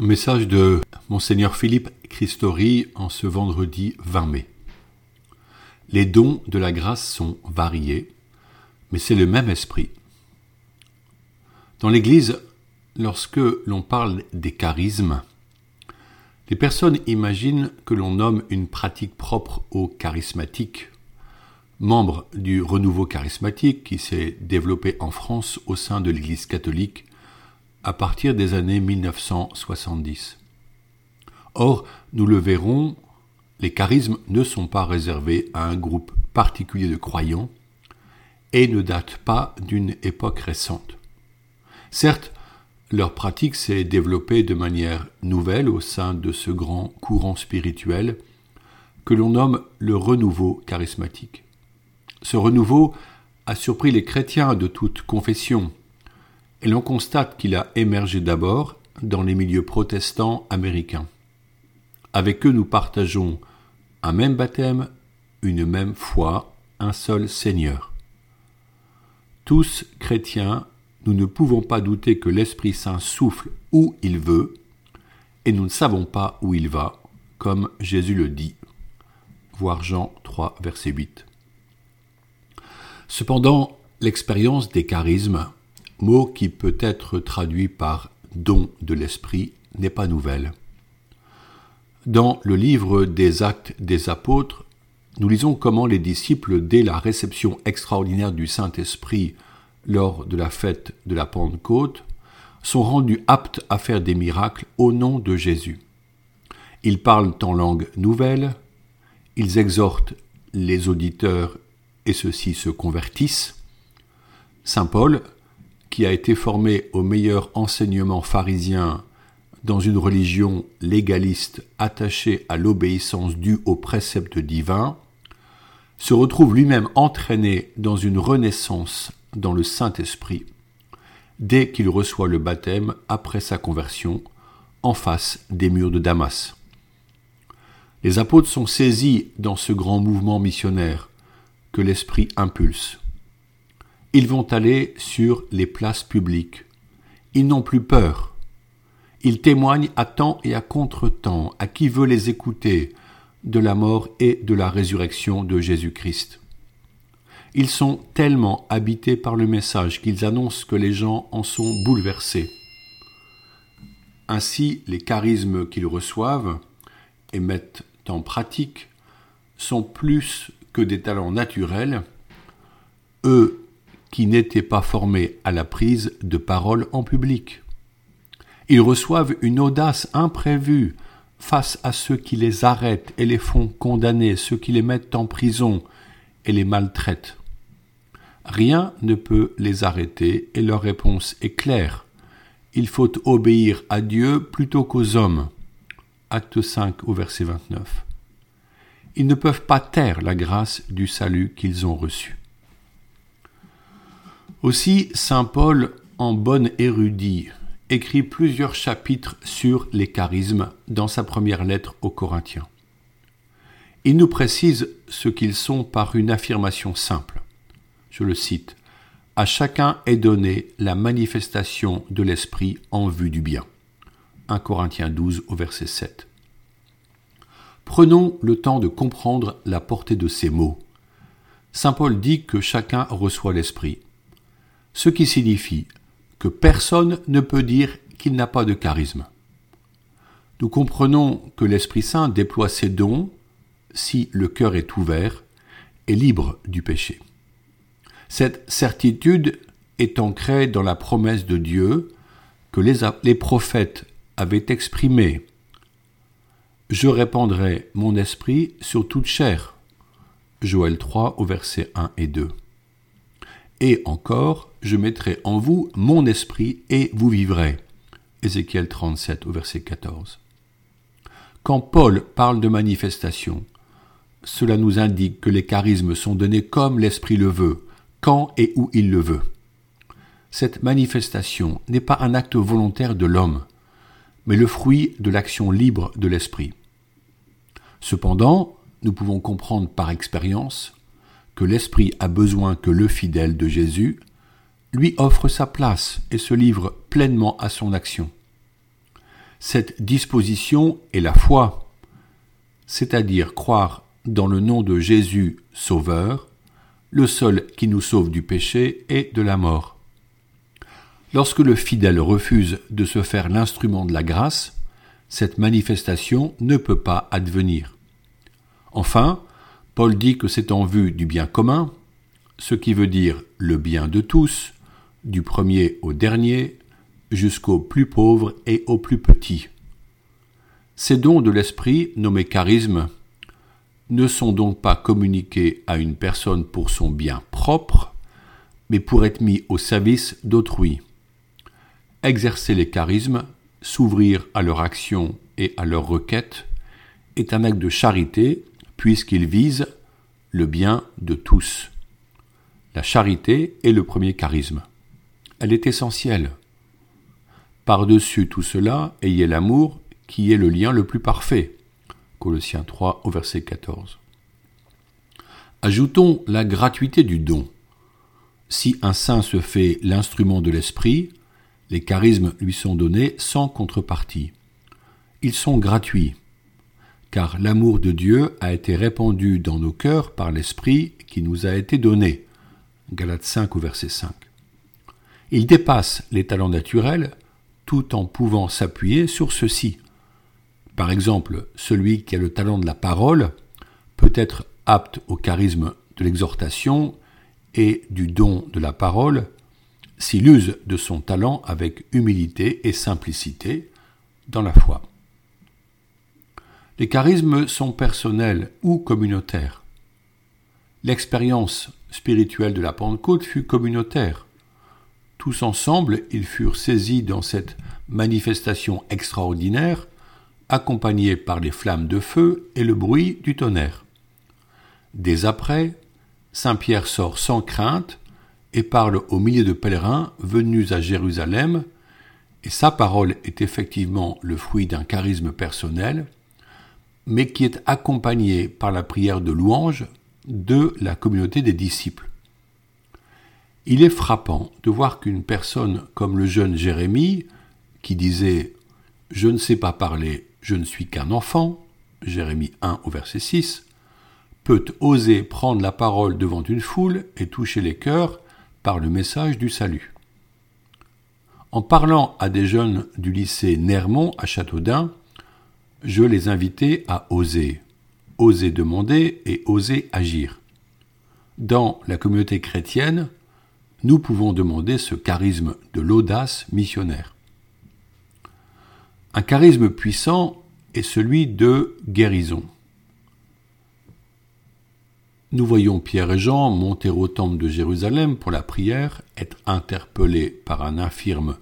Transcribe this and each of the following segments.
Message de Monseigneur Philippe Christori en ce vendredi 20 mai. Les dons de la grâce sont variés, mais c'est le même esprit. Dans l'Église, lorsque l'on parle des charismes, les personnes imaginent que l'on nomme une pratique propre aux charismatiques, membre du renouveau charismatique qui s'est développé en France au sein de l'Église catholique à partir des années 1970. Or, nous le verrons, les charismes ne sont pas réservés à un groupe particulier de croyants et ne datent pas d'une époque récente. Certes, leur pratique s'est développée de manière nouvelle au sein de ce grand courant spirituel que l'on nomme le renouveau charismatique. Ce renouveau a surpris les chrétiens de toute confession, et l'on constate qu'il a émergé d'abord dans les milieux protestants américains. Avec eux, nous partageons un même baptême, une même foi, un seul Seigneur. Tous chrétiens, nous ne pouvons pas douter que l'Esprit Saint souffle où il veut, et nous ne savons pas où il va, comme Jésus le dit. Voir Jean 3, verset 8. Cependant, l'expérience des charismes mot qui peut être traduit par don de l'esprit, n'est pas nouvelle. Dans le livre des actes des apôtres, nous lisons comment les disciples, dès la réception extraordinaire du Saint-Esprit lors de la fête de la Pentecôte, sont rendus aptes à faire des miracles au nom de Jésus. Ils parlent en langue nouvelle, ils exhortent les auditeurs et ceux-ci se convertissent. Saint Paul qui a été formé au meilleur enseignement pharisien dans une religion légaliste attachée à l'obéissance due aux préceptes divins, se retrouve lui-même entraîné dans une renaissance dans le Saint-Esprit dès qu'il reçoit le baptême après sa conversion en face des murs de Damas. Les apôtres sont saisis dans ce grand mouvement missionnaire que l'Esprit impulse. Ils vont aller sur les places publiques. Ils n'ont plus peur. Ils témoignent à temps et à contre-temps à qui veut les écouter de la mort et de la résurrection de Jésus-Christ. Ils sont tellement habités par le message qu'ils annoncent que les gens en sont bouleversés. Ainsi, les charismes qu'ils reçoivent et mettent en pratique sont plus que des talents naturels. Eux qui n'étaient pas formés à la prise de parole en public. Ils reçoivent une audace imprévue face à ceux qui les arrêtent et les font condamner, ceux qui les mettent en prison et les maltraitent. Rien ne peut les arrêter et leur réponse est claire. Il faut obéir à Dieu plutôt qu'aux hommes. Acte 5 au verset 29. Ils ne peuvent pas taire la grâce du salut qu'ils ont reçu. Aussi, Saint Paul, en bon érudit, écrit plusieurs chapitres sur les charismes dans sa première lettre aux Corinthiens. Il nous précise ce qu'ils sont par une affirmation simple. Je le cite. À chacun est donnée la manifestation de l'Esprit en vue du bien. 1 Corinthiens 12 au verset 7. Prenons le temps de comprendre la portée de ces mots. Saint Paul dit que chacun reçoit l'Esprit ce qui signifie que personne ne peut dire qu'il n'a pas de charisme. Nous comprenons que l'Esprit Saint déploie ses dons si le cœur est ouvert et libre du péché. Cette certitude est ancrée dans la promesse de Dieu que les, prophètes avaient exprimée. Je répandrai mon esprit sur toute chair. Joël 3 au verset 1 et 2. Et encore, je mettrai en vous mon esprit et vous vivrez. Ézéchiel 37 au verset 14. Quand Paul parle de manifestation, cela nous indique que les charismes sont donnés comme l'Esprit le veut, quand et où il le veut. Cette manifestation n'est pas un acte volontaire de l'homme, mais le fruit de l'action libre de l'Esprit. Cependant, nous pouvons comprendre par expérience que l'Esprit a besoin que le fidèle de Jésus lui offre sa place et se livre pleinement à son action. Cette disposition est la foi, c'est-à-dire croire dans le nom de Jésus Sauveur, le seul qui nous sauve du péché et de la mort. Lorsque le fidèle refuse de se faire l'instrument de la grâce, cette manifestation ne peut pas advenir. Enfin, Paul dit que c'est en vue du bien commun, ce qui veut dire le bien de tous, du premier au dernier, jusqu'au plus pauvre et au plus petit. Ces dons de l'esprit, nommés charismes, ne sont donc pas communiqués à une personne pour son bien propre, mais pour être mis au service d'autrui. Exercer les charismes, s'ouvrir à leur action et à leurs requêtes, est un acte de charité puisqu'il vise le bien de tous. La charité est le premier charisme. Elle est essentielle. Par-dessus tout cela, ayez l'amour qui est le lien le plus parfait. Colossiens 3 au verset 14. Ajoutons la gratuité du don. Si un saint se fait l'instrument de l'esprit, les charismes lui sont donnés sans contrepartie. Ils sont gratuits, car l'amour de Dieu a été répandu dans nos cœurs par l'esprit qui nous a été donné. Galates 5 au verset 5. Ils dépassent les talents naturels tout en pouvant s'appuyer sur ceux-ci. Par exemple, celui qui a le talent de la parole peut être apte au charisme de l'exhortation et du don de la parole s'il use de son talent avec humilité et simplicité dans la foi. Les charismes sont personnels ou communautaires. L'expérience spirituelle de la Pentecôte fut communautaire. Tous ensemble, ils furent saisis dans cette manifestation extraordinaire, accompagnée par les flammes de feu et le bruit du tonnerre. Dès après, Saint Pierre sort sans crainte et parle au milieu de pèlerins venus à Jérusalem, et sa parole est effectivement le fruit d'un charisme personnel, mais qui est accompagné par la prière de louange de la communauté des disciples. Il est frappant de voir qu'une personne comme le jeune Jérémie, qui disait Je ne sais pas parler, je ne suis qu'un enfant, Jérémie 1 au verset 6, peut oser prendre la parole devant une foule et toucher les cœurs par le message du salut. En parlant à des jeunes du lycée Nermont à Châteaudun, je les invitais à oser, oser demander et oser agir. Dans la communauté chrétienne, nous pouvons demander ce charisme de l'audace missionnaire. Un charisme puissant est celui de guérison. Nous voyons Pierre et Jean monter au temple de Jérusalem pour la prière, être interpellés par un infirme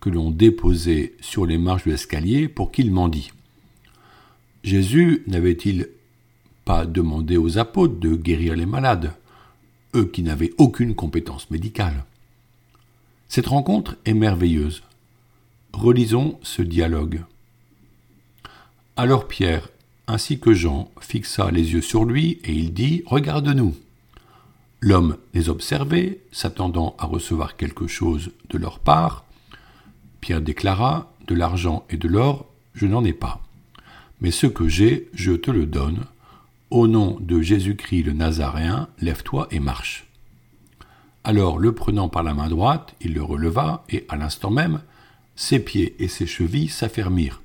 que l'on déposait sur les marches de l'escalier pour qu'il mendie. Jésus n'avait-il pas demandé aux apôtres de guérir les malades? Eux qui n'avaient aucune compétence médicale. Cette rencontre est merveilleuse. Relisons ce dialogue. Alors Pierre, ainsi que Jean, fixa les yeux sur lui et il dit Regarde-nous. L'homme les observait, s'attendant à recevoir quelque chose de leur part. Pierre déclara De l'argent et de l'or, je n'en ai pas. Mais ce que j'ai, je te le donne. Au nom de Jésus-Christ le Nazaréen, lève-toi et marche. Alors, le prenant par la main droite, il le releva, et à l'instant même, ses pieds et ses chevilles s'affermirent.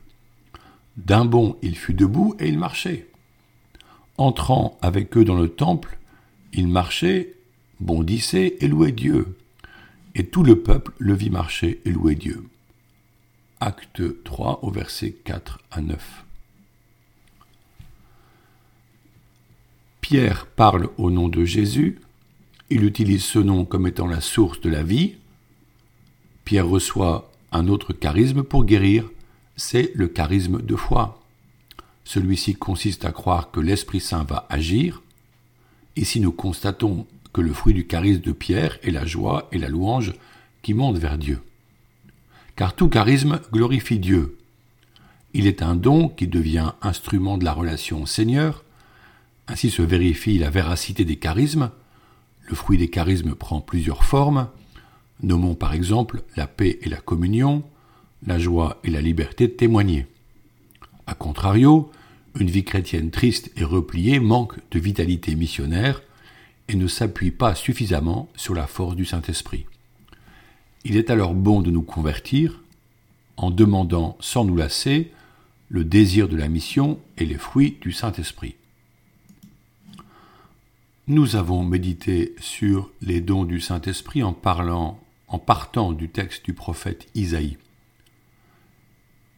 D'un bond, il fut debout et il marchait. Entrant avec eux dans le temple, il marchait, bondissait et louait Dieu. Et tout le peuple le vit marcher et louer Dieu. Acte 3 au verset 4 à 9. Pierre parle au nom de Jésus, il utilise ce nom comme étant la source de la vie. Pierre reçoit un autre charisme pour guérir, c'est le charisme de foi. Celui-ci consiste à croire que l'Esprit Saint va agir. Ici nous constatons que le fruit du charisme de Pierre est la joie et la louange qui montent vers Dieu. Car tout charisme glorifie Dieu. Il est un don qui devient instrument de la relation au Seigneur, ainsi se vérifie la véracité des charismes. Le fruit des charismes prend plusieurs formes. Nommons par exemple la paix et la communion, la joie et la liberté de témoigner. A contrario, une vie chrétienne triste et repliée manque de vitalité missionnaire et ne s'appuie pas suffisamment sur la force du Saint-Esprit. Il est alors bon de nous convertir en demandant sans nous lasser le désir de la mission et les fruits du Saint-Esprit. Nous avons médité sur les dons du Saint-Esprit en parlant, en partant du texte du prophète Isaïe.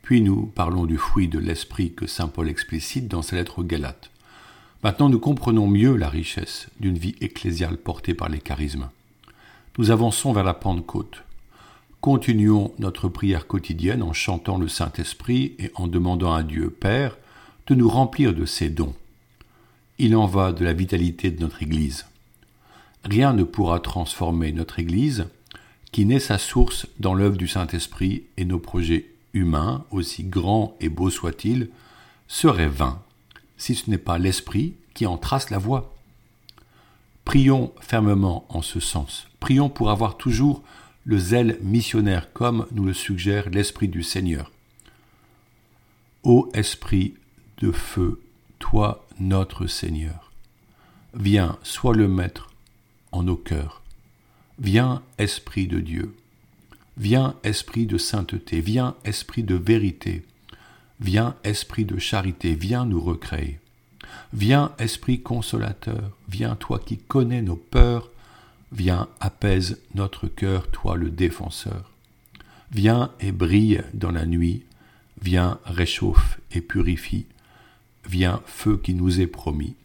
Puis nous parlons du fruit de l'Esprit que Saint Paul explicite dans sa lettre aux Galates. Maintenant nous comprenons mieux la richesse d'une vie ecclésiale portée par les charismes. Nous avançons vers la Pentecôte. Continuons notre prière quotidienne en chantant le Saint-Esprit et en demandant à Dieu Père de nous remplir de ses dons. Il en va de la vitalité de notre Église. Rien ne pourra transformer notre Église qui naît sa source dans l'œuvre du Saint-Esprit et nos projets humains, aussi grands et beaux soient-ils, seraient vains si ce n'est pas l'Esprit qui en trace la voie. Prions fermement en ce sens. Prions pour avoir toujours le zèle missionnaire comme nous le suggère l'Esprit du Seigneur. Ô Esprit de feu, toi notre Seigneur, viens, sois le Maître en nos cœurs. Viens, Esprit de Dieu. Viens, Esprit de sainteté. Viens, Esprit de vérité. Viens, Esprit de charité. Viens nous recréer. Viens, Esprit consolateur. Viens, toi qui connais nos peurs Viens, apaise notre cœur, toi le défenseur. Viens et brille dans la nuit. Viens, réchauffe et purifie. Viens, feu qui nous est promis.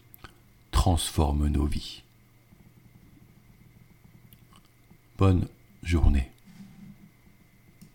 Transforme nos vies. Bonne journée.